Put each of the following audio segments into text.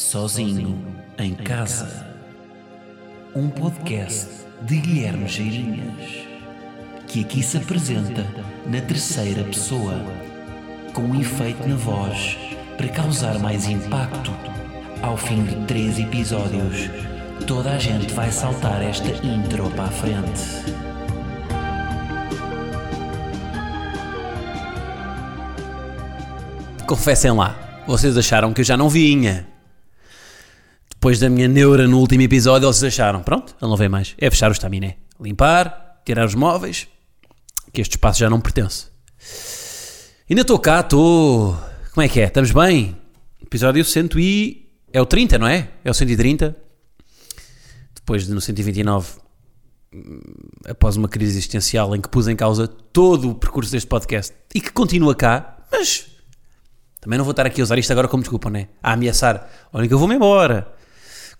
Sozinho em Casa. Um podcast de Guilherme Geirinhas, que aqui se apresenta na terceira pessoa, com um efeito na voz para causar mais impacto. Ao fim de três episódios, toda a gente vai saltar esta intro para a frente. Confessem lá, vocês acharam que eu já não vinha. Depois da minha neura no último episódio, vocês acharam, pronto, ele não vem mais. É fechar o estaminé. Limpar, tirar os móveis, que este espaço já não pertence. Ainda estou cá, estou... Como é que é? Estamos bem? Episódio 100 e... É o 30, não é? É o 130. Depois de no 129, hum, após uma crise existencial em que pus em causa todo o percurso deste podcast e que continua cá, mas também não vou estar aqui a usar isto agora como desculpa, né? A ameaçar, olha que eu vou-me embora.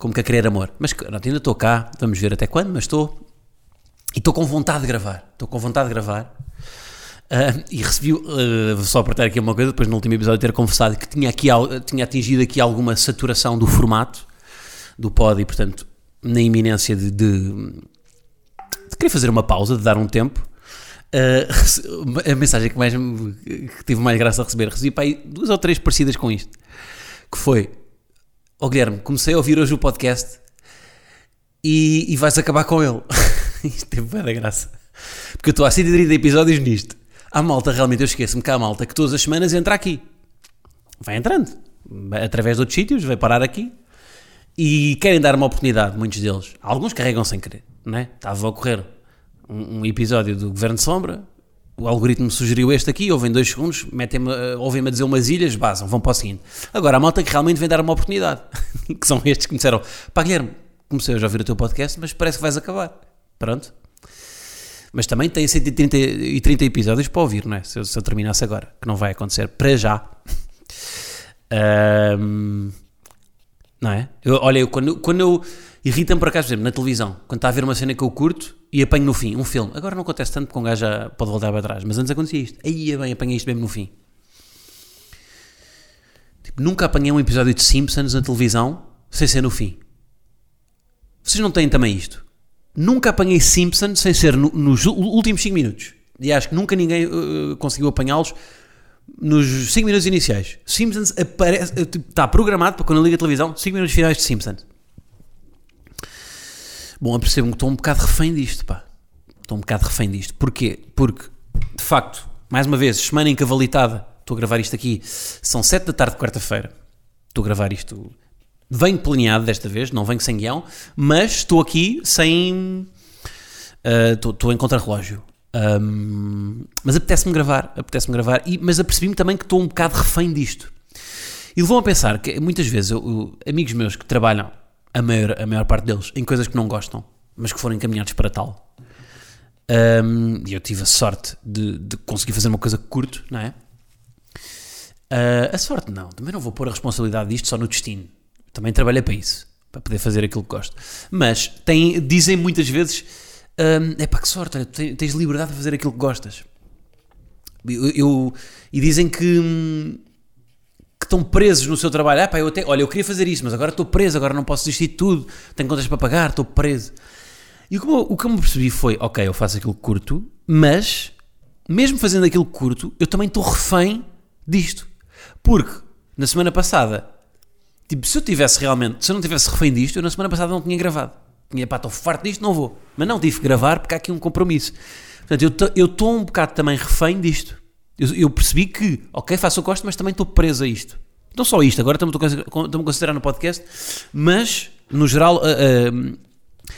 Como que a querer amor. Mas pronto, ainda estou cá, vamos ver até quando, mas estou. E estou com vontade de gravar. Estou com vontade de gravar. Ah, e recebi, uh, só para ter aqui uma coisa, depois no último episódio ter confessado que tinha, aqui, tinha atingido aqui alguma saturação do formato do pod e, portanto, na iminência de, de, de querer fazer uma pausa, de dar um tempo. Uh, a mensagem que, mais, que tive mais graça a receber, recebi para aí duas ou três parecidas com isto, que foi, ó Guilherme, comecei a ouvir hoje o podcast e, e vais acabar com ele. isto teve bem da graça. Porque eu estou há 130 episódios nisto. Há malta, realmente, eu esqueço-me que há malta que todas as semanas entra aqui. Vai entrando. Através de outros sítios, vai parar aqui. E querem dar uma oportunidade, muitos deles. Alguns carregam sem querer, não é? Estava a ocorrer um, um episódio do Governo de Sombra, o algoritmo sugeriu este aqui, ouvem dois segundos, metem-me, eh, ouvem-me a dizer umas ilhas, basam, vão para o seguinte. Agora, a malta que realmente vem dar uma oportunidade, que são estes que me disseram, pá Guilherme, comecei a ouvir o teu podcast, mas parece que vais acabar. Pronto. Mas também tem 130 e 30 episódios para ouvir, não é? Se eu, se eu terminasse agora, que não vai acontecer para já. Ahm, não é? Eu, olha, eu, quando, quando eu irrita-me por acaso, por exemplo, na televisão, quando está a ver uma cena que eu curto e apanho no fim, um filme. Agora não acontece tanto porque um gajo já pode voltar para trás, mas antes acontecia isto. Aí bem, apanhei isto mesmo no fim. Tipo, nunca apanhei um episódio de Simpsons na televisão sem ser no fim. Vocês não têm também isto? Nunca apanhei Simpsons sem ser no- nos últimos 5 minutos. E acho que nunca ninguém uh, conseguiu apanhá-los nos 5 minutos iniciais. Simpsons aparece, uh, tipo, está programado para quando eu ligo a televisão, 5 minutos finais de Simpsons. Bom, eu percebo que estou um bocado refém disto, pá. Estou um bocado refém disto. Porquê? Porque, de facto, mais uma vez, semana encavalitada, estou a gravar isto aqui, são 7 da tarde de quarta-feira. Estou a gravar isto. Venho planeado desta vez, não venho sem guião, mas estou aqui sem. ah, Estou estou em contrarrelógio. Ahm, mas apetece-me gravar, apetece-me gravar, e, mas apercebi-me também que estou um bocado refém disto. E levou a pensar que muitas vezes eu- eu- amigos meus que trabalham, a maior, a maior parte deles, em coisas que não gostam, mas que foram encaminhados para tal. Um, e eu tive a sorte de, de conseguir fazer uma coisa que curto, não é? Ah, a sorte não, também não vou pôr a responsabilidade disto só no destino. Também trabalhei para isso, para poder fazer aquilo que gosto. Mas tem, dizem muitas vezes: é pá, que sorte, olha, tens liberdade de fazer aquilo que gostas. Eu, eu- e dizem que, hum, que estão presos no seu trabalho. Ah, pá, eu até, olha, eu queria fazer isso, mas agora estou preso, agora não posso desistir de tudo, tenho contas para pagar, estou preso. E o que, eu, o que eu me percebi foi: ok, eu faço aquilo curto, mas mesmo fazendo aquilo curto, eu também estou refém disto. Porque na semana passada, tipo, se eu tivesse realmente, se eu não tivesse refém disto, eu na semana passada não tinha gravado. Tinha, pá, estou farto disto, não vou. Mas não, tive que gravar porque há aqui um compromisso. Portanto, eu estou um bocado também refém disto. Eu, eu percebi que, ok, faço o gosto, mas também estou preso a isto. Não só isto, agora estamos a considerar no podcast, mas, no geral, ah, ah,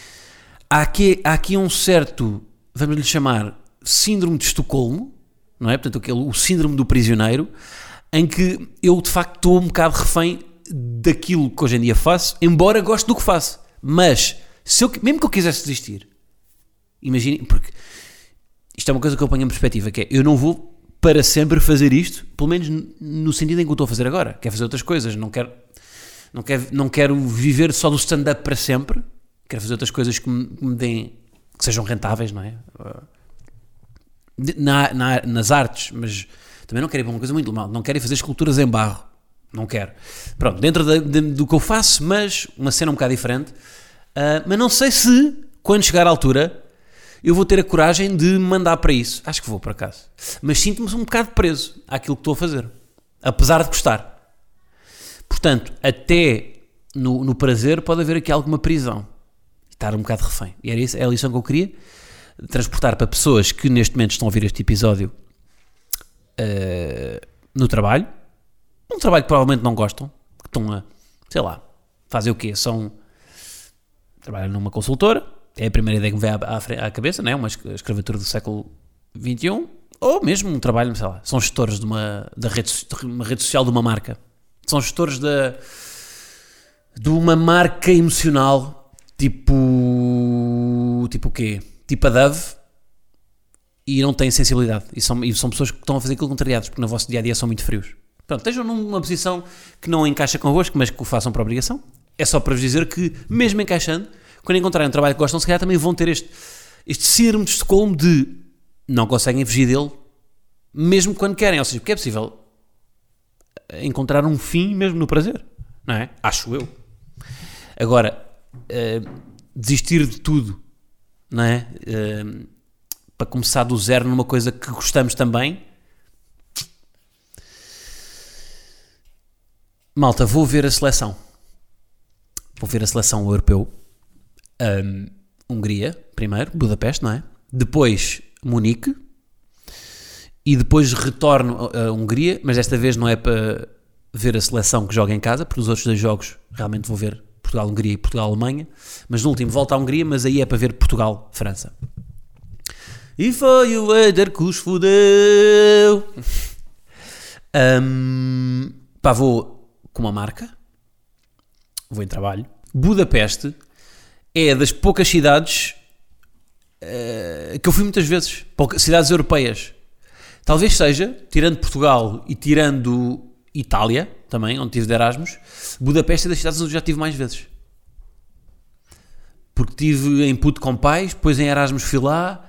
há aqui, há aqui um certo, vamos lhe chamar, síndrome de Estocolmo, não é? Portanto, aquele, o síndrome do prisioneiro, em que eu de facto estou um bocado refém daquilo que hoje em dia faço, embora goste do que faço. Mas, se eu, mesmo que eu quisesse desistir, imagine, porque isto é uma coisa que eu ponho em perspectiva, que é, eu não vou para sempre fazer isto, pelo menos no sentido em que eu estou a fazer agora. Quero fazer outras coisas, não quero, não quero, não quero viver só do stand-up para sempre, quero fazer outras coisas que me, que me deem, que sejam rentáveis, não é? De- na- na- nas artes, mas também não quero ir para uma coisa muito mal, não quero ir fazer esculturas em barro. Não quero. Pronto, dentro da- de- do que eu faço, mas uma cena um bocado diferente. Ah, mas não sei se, quando chegar à altura, eu vou ter a coragem de mandar para isso. Acho que vou, por acaso. Mas sinto-me um bocado preso àquilo que estou a fazer. Apesar de gostar. Portanto, até no, no prazer pode haver aqui alguma prisão. Estar um bocado refém. E era isso, é a lição que eu queria. Transportar para pessoas que neste momento estão a ouvir este episódio eh, no trabalho. Um trabalho que provavelmente não gostam. Que estão a, sei lá, fazer o quê? São... Trabalham numa consultora. É a primeira ideia que me vem à, à, à cabeça, né? Uma es- escravatura do século XXI. Ou mesmo um trabalho, sei lá, são gestores de uma, da rede, de uma rede social de uma marca. São gestores da, de uma marca emocional tipo. Tipo o quê? Tipo a Dove e não têm sensibilidade. E são, e são pessoas que estão a fazer aquilo contrariados, porque no vosso dia a dia são muito frios. Pronto, estejam numa posição que não encaixa convosco, mas que o façam por obrigação. É só para vos dizer que, mesmo encaixando, quando encontrarem um trabalho que gostam, se calhar também vão ter este, este síndrome de Estocolmo de não conseguem fugir dele, mesmo quando querem. Ou seja, porque é possível encontrar um fim mesmo no prazer, não é? Acho eu. Agora, eh, desistir de tudo, não é? Eh, para começar do zero numa coisa que gostamos também. Malta, vou ver a seleção. Vou ver a seleção europeu. Ahm, Hungria, primeiro, Budapeste, não é? Depois Munique. E depois retorno a a Hungria, mas desta vez não é para ver a seleção que joga em casa, porque os outros dois jogos realmente vou ver Portugal-Hungria e Portugal-Alemanha. Mas no último volta à Hungria, mas aí é para ver Portugal-França. E foi o Éder que os fudeu. Ahm, pá, vou com uma marca. Vou em trabalho. Budapeste é das poucas cidades eh, que eu fui muitas vezes. Pouca- cidades europeias. Talvez seja, tirando Portugal e tirando Itália, também, onde tive de Erasmus, Budapeste é das cidades onde já tive mais vezes. Porque tive em Puto com pais, depois em Erasmus fui lá,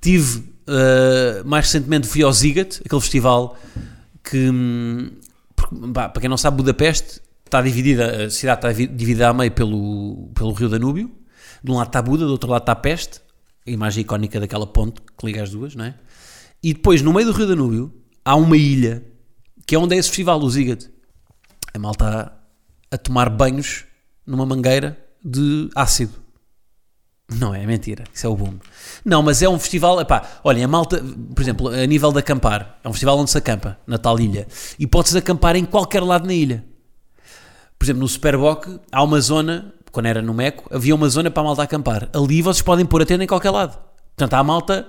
tive, eh, mais recentemente fui ao Ziget, aquele festival que, hum, para quem não sabe, Budapeste está dividida, a cidade está divi- dividida a meio pelo, pelo rio Danúbio, de um lado está Buda, do outro lado está Peste, a imagem icónica daquela ponte que liga as duas, não é? E depois, no meio do rio Danúbio, há uma ilha, que é onde é esse festival, o Ziget. A malta a, a tomar banhos numa mangueira de ácido. Não é, é mentira, isso é o boom. Não, mas é um festival, epá, olhem, a malta, por exemplo, a nível de acampar, é um festival onde se acampa, na tal ilha, e pode-se acampar em qualquer lado na ilha. Por exemplo, no Superboc há uma zona, quando era no Meco, havia uma zona para a malta acampar. Ali vocês podem pôr a tenda em qualquer lado. Portanto, há a malta,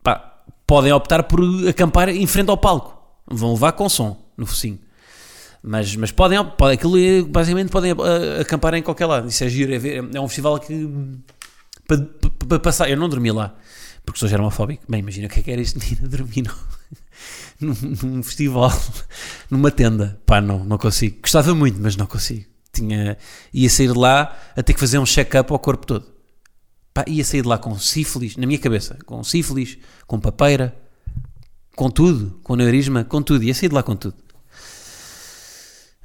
pá, podem optar por acampar em frente ao palco. Vão levar com som no focinho. Mas, mas podem, podem, aquilo é- basicamente podem ah, acampar em qualquer lado. Isso é giro, é, é um festival que para, passar, eu não dormi lá porque sou germofóbico. Bem, imagina o que é que era ir a dormir num, num festival, numa tenda. Pá, não, não consigo. Gostava muito, mas não consigo. Tinha, ia sair de lá a ter que fazer um check-up ao corpo todo. Pá, ia sair de lá com sífilis, na minha cabeça, com sífilis, com papeira, com tudo, com neurisma, com tudo. Ia sair de lá com tudo.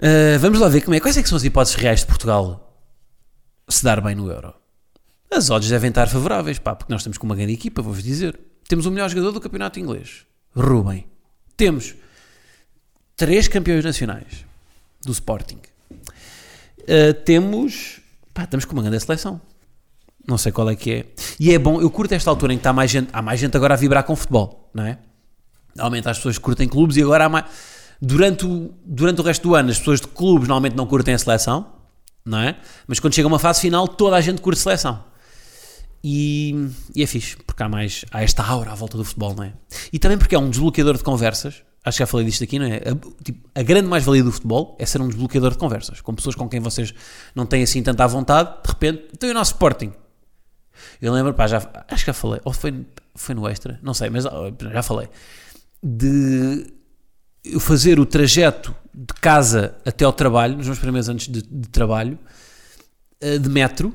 Ah, vamos lá ver como é. Quais é que são as hipóteses reais de Portugal se dar bem no Euro? As odds devem estar favoráveis, pá, porque nós temos com uma grande equipa, vou-vos dizer. Temos o melhor jogador do campeonato inglês, Ruben. Temos três campeões nacionais do Sporting. Uh, temos, pá, estamos com uma grande seleção. Não sei qual é que é. E é bom, eu curto esta altura em que está mais gente, há mais gente agora a vibrar com futebol, não é? Há as pessoas que curtem clubes e agora há mais. Durante o, durante o resto do ano, as pessoas de clubes normalmente não curtem a seleção, não é? Mas quando chega uma fase final, toda a gente curte seleção. E, e é fixe, porque há mais há esta aura à volta do futebol, não é? E também porque é um desbloqueador de conversas. Acho que já falei disto aqui, não é? A, tipo, a grande mais-valia do futebol é ser um desbloqueador de conversas. Com pessoas com quem vocês não têm assim tanta vontade, de repente, então o nosso Sporting? Eu lembro, pá, já, acho que já falei, ou foi, foi no extra, não sei, mas já falei, de eu fazer o trajeto de casa até ao trabalho, nos meus primeiros anos de, de trabalho, eh, de metro,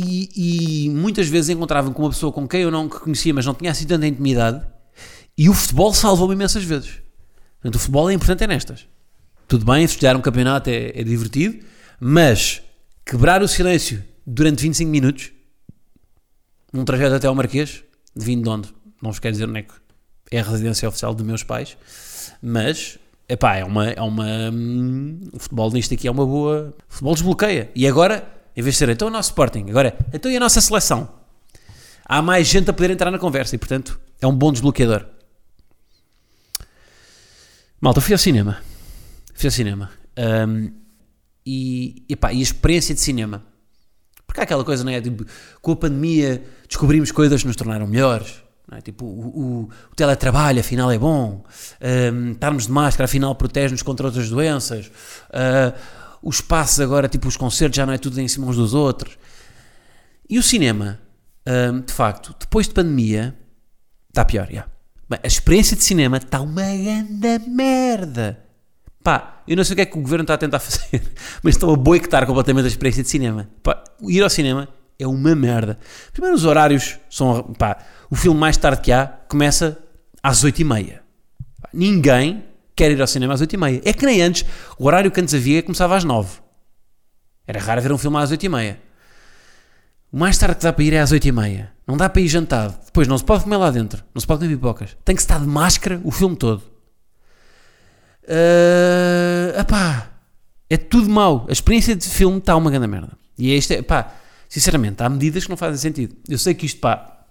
e, e muitas vezes encontrava-me com uma pessoa com quem eu não conhecia, mas não tinha assim tanta intimidade, e o futebol salvou-me imensas vezes. Portanto, o futebol é importante é nestas. tudo bem, festejar um campeonato é, é divertido, mas quebrar o silêncio durante 25 minutos, num trajeto até ao Marquês, vindo de onde? Não vos quero dizer onde é que é a residência oficial dos meus pais, mas epá, é uma. É uma hum, o futebol nisto aqui é uma boa. O futebol desbloqueia. E agora, em vez de ser então o nosso Sporting, agora, então e a nossa seleção? Há mais gente a poder entrar na conversa e, portanto, é um bom desbloqueador. Malta, fui ao cinema. Fui ao cinema. Um, e, epá, e a experiência de cinema. Porque há aquela coisa, não é? Tipo, com a pandemia descobrimos coisas que nos tornaram melhores. É? Tipo, o, o, o teletrabalho afinal é bom. Um, estarmos de máscara afinal protege-nos contra outras doenças. Uh, os espaços agora, tipo os concertos, já não é tudo em cima uns dos outros. E o cinema, um, de facto, depois de pandemia, está pior, já. A experiência de cinema está uma grande merda. Pá, eu não sei o que é que o governo está a tentar fazer, mas estão a boicotar completamente a experiência de cinema. Pá, ir ao cinema é uma merda. Primeiro, os horários são. Pá, o filme mais tarde que há começa às 8h30. Ninguém quer ir ao cinema às 8h30. É que nem antes, o horário que antes havia começava às 9 Era raro ver um filme às 8h30. O mais tarde que dá para ir é às 8h30. Não dá para ir jantado. Depois não se pode comer lá dentro. Não se pode comer pipocas. Tem que estar de máscara o filme todo. Uh, epá, é tudo mau. A experiência de filme está uma grande merda. E é isto, é, pá, sinceramente, há medidas que não fazem sentido. Eu sei que isto, pá,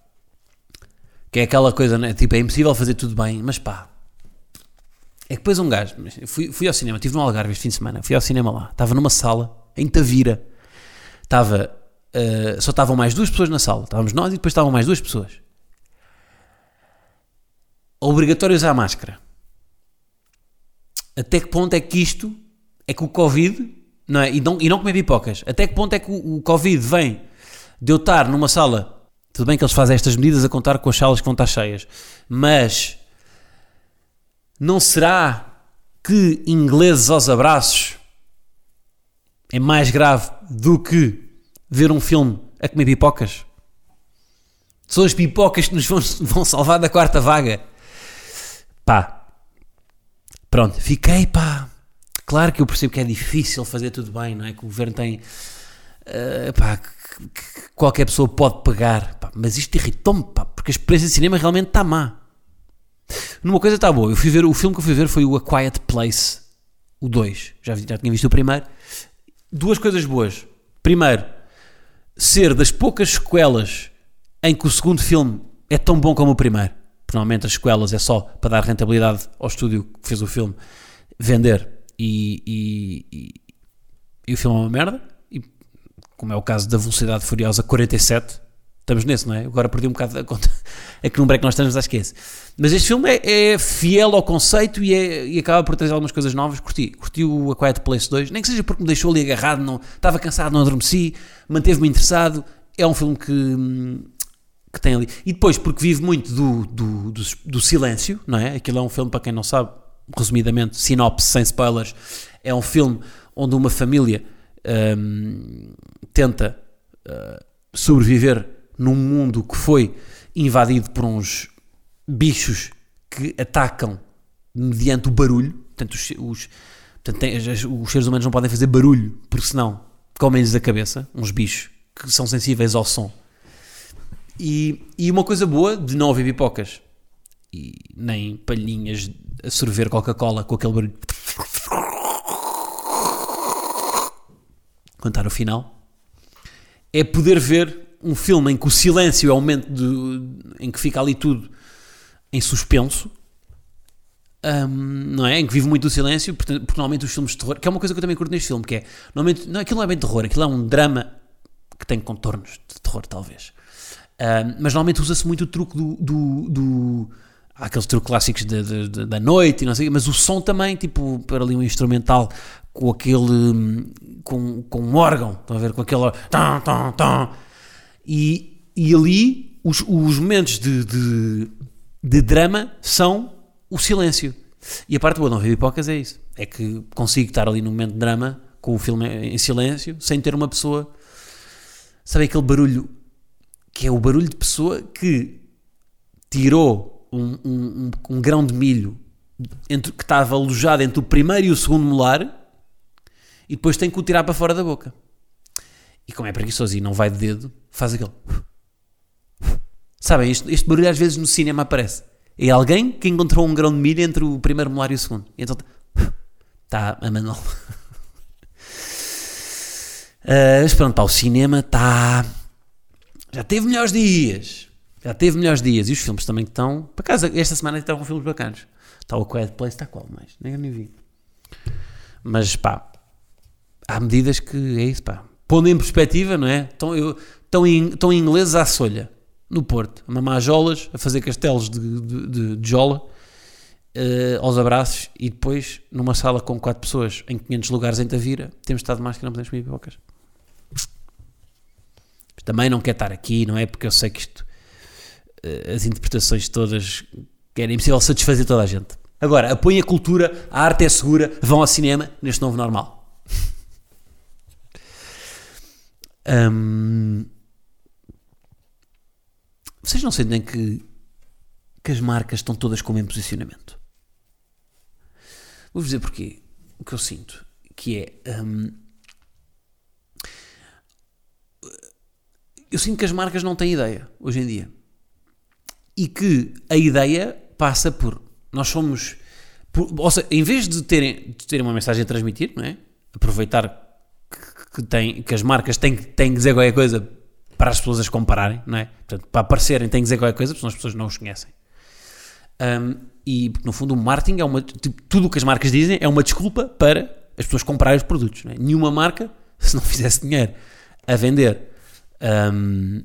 que é aquela coisa, né? Tipo, é impossível fazer tudo bem, mas pá, é que depois um gajo, fui, fui ao cinema, estive no Algarve este fim de semana, fui ao cinema lá, estava numa sala, em Tavira, estava, uh, só estavam mais duas pessoas na sala, estávamos nós e depois estavam mais duas pessoas. Obrigatório usar máscara. Até que ponto é que isto, é que o Covid, não é? E não, e não comer pipocas, até que ponto é que o, o Covid vem de eu estar numa sala, tudo bem que eles fazem estas medidas a contar com as salas que vão estar cheias, mas não será que ingleses aos abraços é mais grave do que ver um filme a comer pipocas? São as pipocas que nos vão, salvar da quarta vaga. Pá, Pronto, fiquei, pá. Claro que eu percebo que é difícil fazer tudo bem, não é? Que o governo tem. Uh, pá, que, que qualquer pessoa pode pagar, pá, mas isto irritou-me, pá, porque a experiência de cinema realmente está má. Numa coisa está boa, eu fui ver, o filme que eu fui ver foi o A Quiet Place, o 2. Já, já tinha visto o primeiro. Duas coisas boas. Primeiro, ser das poucas sequelas em que o segundo filme é tão bom como o primeiro porque normalmente as sequelas é só para dar rentabilidade ao estúdio que fez o filme, vender e, e, e, e o filme é uma merda. E, como é o caso da Velocidade Furiosa 47, estamos nesse, não é? Agora perdi um bocado a conta. É que num break nós estamos, acho que é esse. Mas este filme é, é fiel ao conceito e, é, e, acaba por trazer algumas coisas novas. Curti. Curti o A Quiet Place 2, nem que seja porque me deixou ali agarrado, não, estava cansado, não adormeci, manteve-me interessado. É um filme que, hum, que tem ali. E depois, porque vive muito do, do, do, do, silêncio, não é? Aquilo é um filme, para quem não sabe, resumidamente, sinopse, sem spoilers, é um filme onde uma família um, tenta uh, sobreviver num mundo que foi invadido por uns bichos que atacam mediante o barulho. Portanto, os, os, portanto, tem, os seres humanos não podem fazer barulho, porque senão comem-lhes a cabeça. Uns bichos que são sensíveis ao som e, e uma coisa boa de não haver pipocas e nem palhinhas a sorver Coca-Cola com aquele barulho. Contar o final é poder ver um filme em que o silêncio é o momento de, em que fica ali tudo em suspenso, um, não é? Em que vive muito o silêncio, porque, porque, normalmente os filmes de terror, que é uma coisa que eu também curto neste filme, que é, normalmente, não, aquilo não é bem terror, aquilo é um drama que tem contornos de terror, talvez. Uh, mas normalmente usa-se muito o truque do. do, do há aqueles truques clássicos de, de, de, da noite e não sei mas o som também, tipo, para ali um instrumental com aquele. com, com um órgão, estão a ver? Com aquele. Tam, tam, tam. E, e ali os, os momentos de, de, de drama são o silêncio. E a parte boa não ver pipocas é isso. É que consigo estar ali no momento de drama com o filme em silêncio, sem ter uma pessoa. Sabe aquele barulho que é o barulho de pessoa que tirou um, um, um, um grão de milho entre, que estava alojado entre o primeiro e o segundo molar e depois tem que o tirar para fora da boca. E como é preguiçoso e não vai de dedo, faz aquele. Sabem, este, este barulho às vezes no cinema aparece. É alguém que encontrou um grão de milho entre o primeiro molar e o segundo. E então está a manual. Uh, mas pronto, pá, o cinema está. Já teve melhores dias. Já teve melhores dias. E os filmes também estão. Por acaso, esta semana estão filmes bacanas. Está o Quiet Place, está qual mais? Nem, nem vi. Mas pá, há medidas que é isso, pá. Pondo em perspectiva, não é? Estão, eu, estão, em, estão ingleses à solha, no Porto, a mamar jolas, a fazer castelos de, de, de, de jola, uh, aos abraços, e depois, numa sala com 4 pessoas, em 500 lugares em Tavira, temos estado mais que não podemos comer pipocas. Também não quer estar aqui, não é? Porque eu sei que isto, uh, as interpretações todas, que era impossível satisfazer toda a gente. Agora, apoiem a cultura, a arte é segura, vão ao cinema neste novo normal. Vocês não sentem que, que as marcas estão todas com o mesmo posicionamento? Vou-vos dizer porquê. O que eu sinto que é. Eu sinto que as marcas não têm ideia hoje em dia. E que a ideia passa por. Nós somos. Por, ou seja, em vez de terem, de terem uma mensagem a transmitir, não é? Aproveitar que, tem, que as marcas têm, têm que dizer qualquer coisa para as pessoas as compararem, não é? Portanto, para aparecerem têm que dizer qualquer coisa, porque senão as pessoas não os conhecem. Um, e, no fundo, o marketing é uma. Tipo, tudo o que as marcas dizem é uma desculpa para as pessoas comprarem os produtos. É? Nenhuma marca, se não fizesse dinheiro a vender um,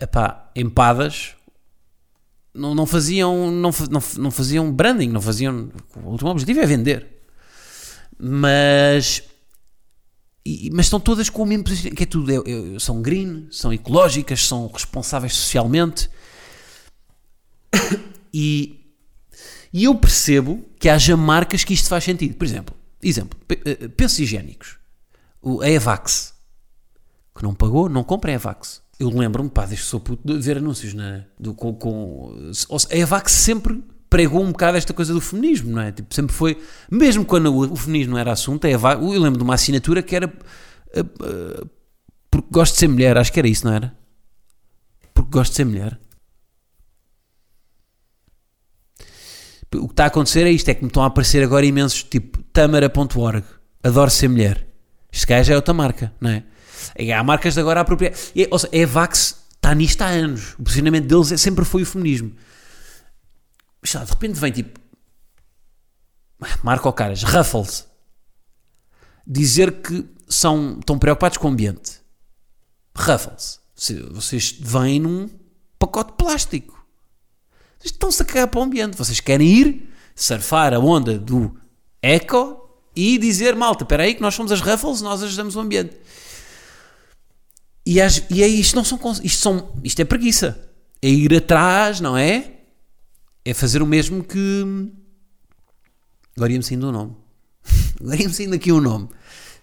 epá, empadas, não, não faziam não, não, não faziam branding, não faziam. O último objetivo é vender. Mas e, mas estão todas com o mesmo posicionamento, que é tudo, é, é, são green, são ecológicas, são responsáveis socialmente. E, e eu percebo que haja marcas que isto faz sentido. Por exemplo, exemplo eh, pensos higiênicos. A Evax, que não pagou, não compra a Evax. Eu lembro-me, pá, desde que sou puto, de ver anúncios na, do, com, com, a Evax sempre pregou um bocado esta coisa do feminismo, não é? Tipo, sempre foi, mesmo quando o, feminismo não era assunto, é, eu lembro de uma assinatura que era uh, uh, porque gosto de ser mulher, acho que era isso, não era? Porque gosto de ser mulher. O que está a acontecer é isto, é que me estão a aparecer agora imensos, tipo, tamara.org, adoro ser mulher. Este gajo é outra marca, não é? E há marcas de agora a apropriar. E, ou seja, a Vax está nisto há anos. O posicionamento deles é, sempre foi o feminismo de repente vem tipo Marco Caras, Ruffles, dizer que são, estão preocupados com o ambiente. Ruffles, vocês vêm num pacote plástico. Estão-se a cagar para o ambiente. Vocês querem ir surfar a onda do eco e dizer, malta, espera aí que nós somos as Ruffles, nós ajudamos o ambiente. E, as, e aí isto não são, isto são, isto é preguiça. É ir atrás, não é? É fazer o mesmo que. Agora ia-me saindo o um nome. Agora ia-me saindo aqui um nome.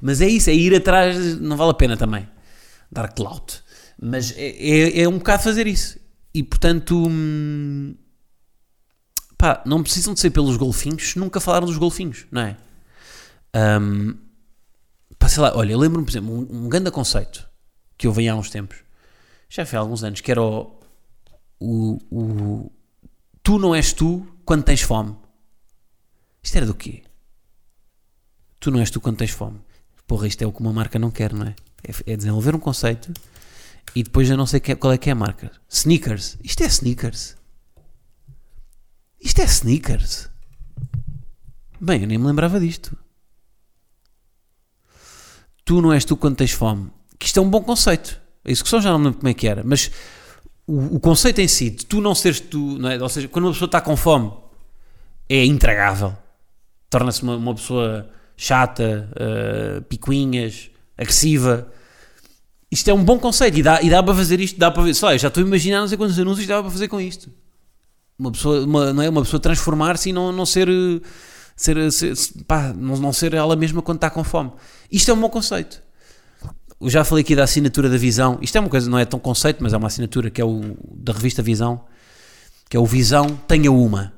Mas é isso, é ir atrás, não vale a pena também. Dar clout. Mas é, é, é um bocado fazer isso. E portanto. Hum, pá, não precisam de ser pelos golfinhos, nunca falaram dos golfinhos, não é? Um, pá, sei lá, olha, lembro-me, por exemplo, um, um grande conceito que eu venho há uns tempos, já foi há alguns anos, que era o, o, o Tu não és tu quando tens fome. Isto era do quê? Tu não és tu quando tens fome. Porra, isto é o que uma marca não quer, não é? É, é desenvolver um conceito e depois eu não sei qual é que é a marca. Sneakers. Isto é sneakers. Isto é sneakers. Bem, eu nem me lembrava disto. Tu não és tu quando tens fome. Que isto é um bom conceito. A execução já não me lembro como é que era. Mas o, o, conceito em si de tu não seres tu, não é? ou seja, quando uma pessoa está com fome é intragável, torna-se uma, uma, pessoa chata, uh, picuinhas, agressiva. Isto é um bom conceito e dá, e dá para fazer isto, dá para ver, só, eu já estou a imaginar não sei quantos anúncios dá para fazer com isto. Uma pessoa, uma, não é? uma pessoa transformar-se e não, não ser, ser, ser pá, não, não ser ela mesma quando está com fome. Isto é um bom conceito eu já falei aqui da assinatura da Visão. Isto é uma coisa, não é tão conceito, mas é uma assinatura que é o da revista Visão, que é o Visão Tenha Uma.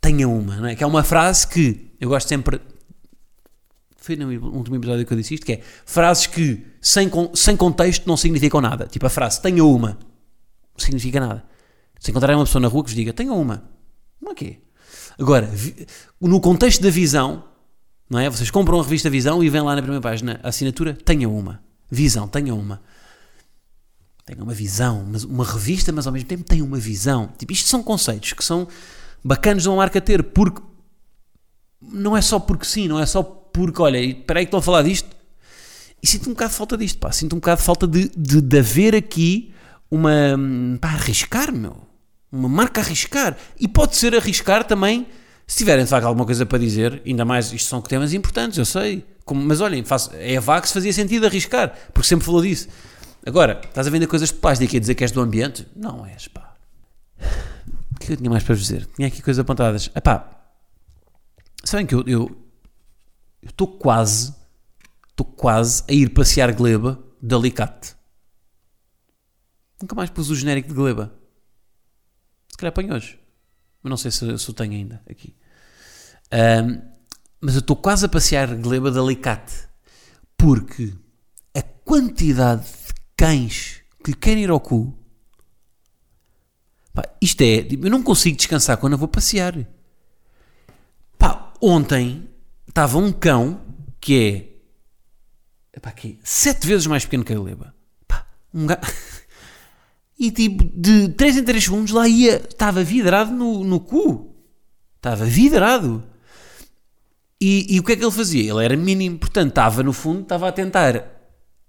tenha uma, não é? Que é uma frase que eu gosto sempre. Foi no último episódio que eu disse isto, que é frases que sem, sem contexto não significam nada. Tipo a frase tenha uma, não significa nada. Se encontrarem uma pessoa na rua que vos diga tenha uma, uma quê? Agora, no contexto da visão, não é? Vocês compram a revista Visão e vêm lá na primeira página a assinatura tenha uma. Visão, tenha uma. Tenha uma visão, mas uma revista, mas ao mesmo tempo tem uma visão. Tipo, isto são conceitos que são bacanas de uma marca ter, porque não é só porque sim, não é só porque, olha, espera aí que estou a falar disto. E sinto um bocado de falta disto, pá. Sinto um bocado de falta de, de, de haver aqui uma. hum, pá, arriscar, meu. Uma marca arriscar. E pode ser arriscar também, se tiverem de facto alguma coisa para dizer, ainda mais, isto são temas importantes, eu sei. Como- mas olhem, é a VAC que se fazia sentido arriscar, porque sempre falou disso. Agora, estás a vender coisas de plástico e a dizer que és do ambiente? Não és, pá. O que eu tinha mais para dizer? Tinha aqui coisas apontadas. Epá, sabem que eu estou quase, estou quase a ir passear gleba de alicate. Nunca mais pus o genérico de gleba. Se calhar apanho hoje. Mas não sei se, se o tenho ainda aqui. Ahm, mas eu estou quase a passear gleba de alicate. Porque a quantidade de cães que querem ir ao cu. Pá, isto é, tipo, eu não consigo descansar quando eu vou passear. Pá, ontem estava um cão que é, epá, que é sete vezes mais pequeno que a gleba. Pá, um. E tipo, de 3 em 3 segundos lá ia, estava vidrado no, no cu. Estava vidrado. E, e o que é que ele fazia? Ele era mínimo, portanto estava no fundo, estava a tentar.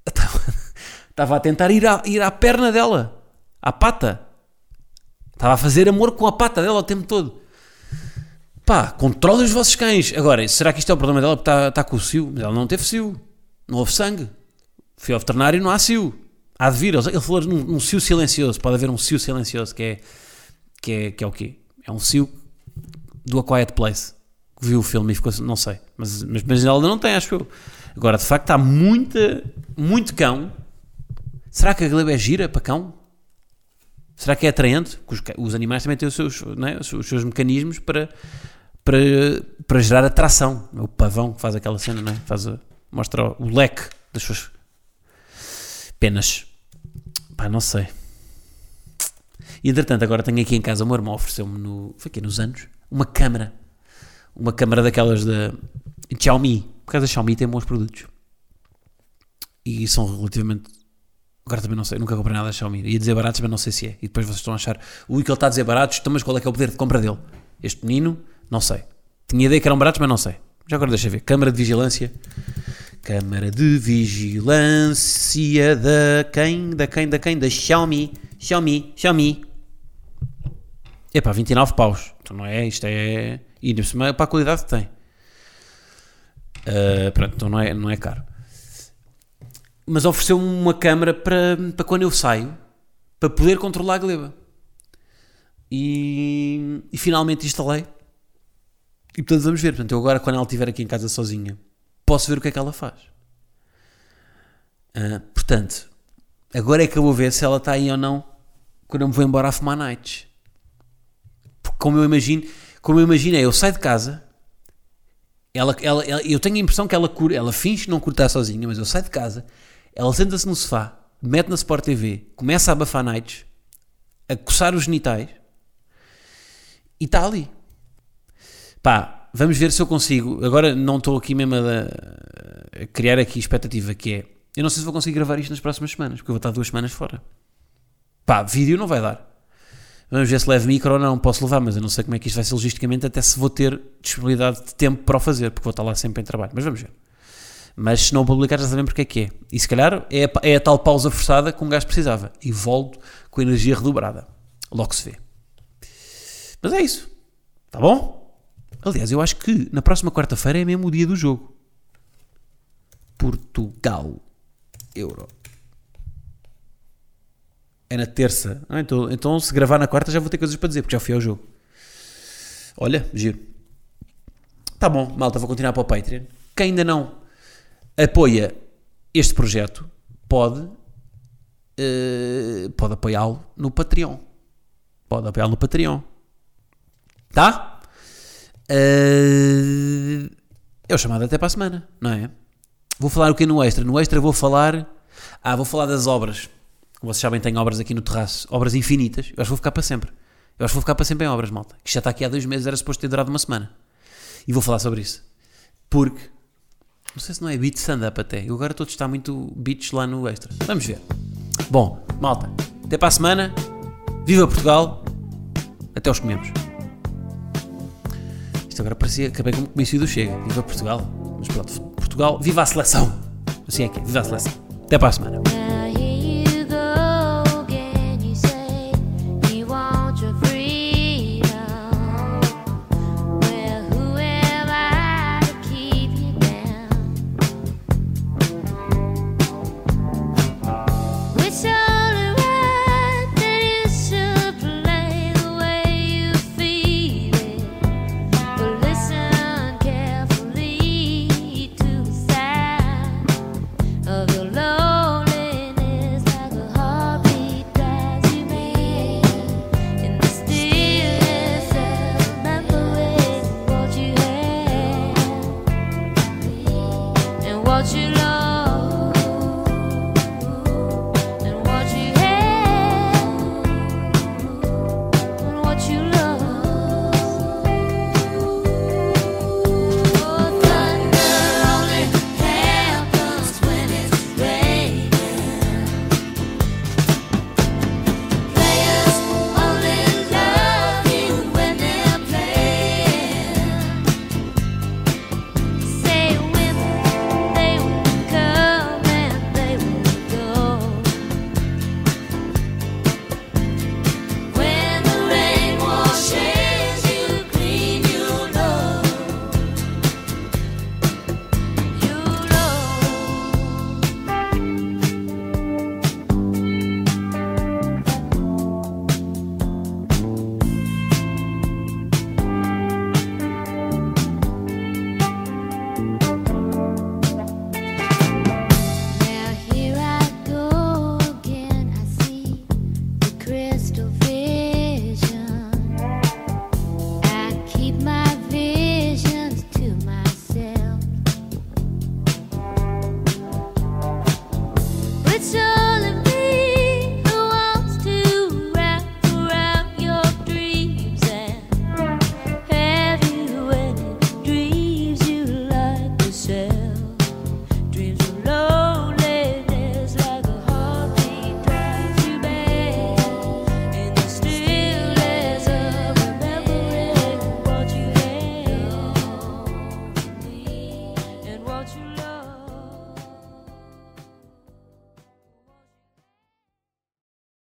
Estava, a tentar ir à, ir à perna dela, à pata. Estava a fazer amor com a pata dela o tempo todo. Pá, controle os vossos cães. Agora, será que isto é o problema dela porque está, está com o cio? Mas ela não teve cio. Não houve sangue. Fui ao veterinário não há cio. Há de vir. Ele falou num, num cio silencioso. Pode haver um cio silencioso que é, que é, que é o quê? É um cio do A Quiet Place. Que Viu o filme e ficou assim, não sei. Mas, mas, mas ela não tem, acho eu. Agora, de facto, há muita, muito cão. Será que a gleba é gira para cão? Será que é atraente? Os, os animais também têm os seus, é? os seus- os seus mecanismos para, para, para gerar atração. É O pavão que faz aquela cena, não é? Faz mostra o leque das suas penas. Pá, não sei. E entretanto, agora tenho aqui em casa, o meu irmão ofereceu-me no. Foi aqui nos anos? Uma câmara. Uma câmara daquelas da Xiaomi. Por causa da Xiaomi tem bons produtos. E são relativamente. Agora também não sei, nunca comprei nada da Xiaomi. Ia dizer baratos, mas não sei se é. E depois vocês estão a achar, ui, que ele está a dizer baratos, então mas qual é que é o poder de compra dele? Este menino, não sei. Tinha ideia que eram baratos, mas não sei. Já agora deixa ver. Câmara de vigilância. Câmara de vigilância da quem? Da quem? Da quem? Da Xiaomi. Xiaomi. Xiaomi. Epá, 29 paus. Então não é, isto é... E para a qualidade que tem. Ah, pronto, então não é, não é caro. Mas ofereceu-me uma câmara para, para quando eu saio, para poder controlar a gleba. E, e finalmente instalei. E portanto vamos ver. Portanto, eu agora, quando ela estiver aqui em casa sozinha, posso ver o que é que ela faz. Ah, portanto, agora é que eu vou ver se ela está aí ou não quando eu me vou embora a fumar nights. Porque como eu imagino, como eu imagino é, eu saio de casa, ela, ela, ela- eu tenho a impressão que ela, cur, ela finge não curta sozinha, mas eu saio de casa, ela senta-se no sofá, mete na Sport TV, começa a abafar nights, a coçar os genitais e está ali. Pá, vamos ver se eu consigo. Agora não estou aqui mesmo a, a criar aqui expectativa, que é, eu não sei se vou conseguir gravar isto nas próximas semanas, porque eu vou estar duas semanas fora. Pá, vídeo não vai dar. Vamos ver se levo micro ou não. Posso levar, mas eu não sei como é que isto vai ser logisticamente, até se vou ter disponibilidade de tempo para o fazer, porque vou estar lá sempre em trabalho. Mas vamos ver. Mas se não publicar, já sabem porque é que é. E se calhar é a, é a tal pausa forçada que um gajo precisava. E volto com energia redobrada. Logo se vê. Mas é isso. Tá bom? Aliás, eu acho que na próxima quarta-feira é mesmo o dia do jogo. Portugal. Euro. É na terça. Ah, então, então, se gravar na quarta já vou ter coisas para dizer, porque já fui ao jogo. Olha, giro. Tá bom, malta, vou continuar para o Patreon. Quem ainda não apoia este projeto pode, eh, pode apoiá-lo no Patreon. Pode apoiá-lo no Patreon. Tá? Uh, é o chamado até para a semana, não é? Vou falar o que no extra? No extra vou falar. Ah, vou falar das obras. Como vocês sabem, tenho obras aqui no terraço, obras infinitas. Eu acho que vou ficar para sempre. Eu acho que vou ficar para sempre em obras, malta. Que já está aqui há dois meses, era suposto ter durado uma semana. E vou falar sobre isso. Porque, não sei se não é beat stand-up até. Eu agora todos está muito beats lá no extra. Vamos ver. Bom, malta, até para a semana. Viva Portugal. Até os comemos. Isto agora parecia, acabei como comício do Chega. Viva Portugal. Mas pronto, Portugal, viva a seleção. Assim é que é, viva a seleção. Até para a semana.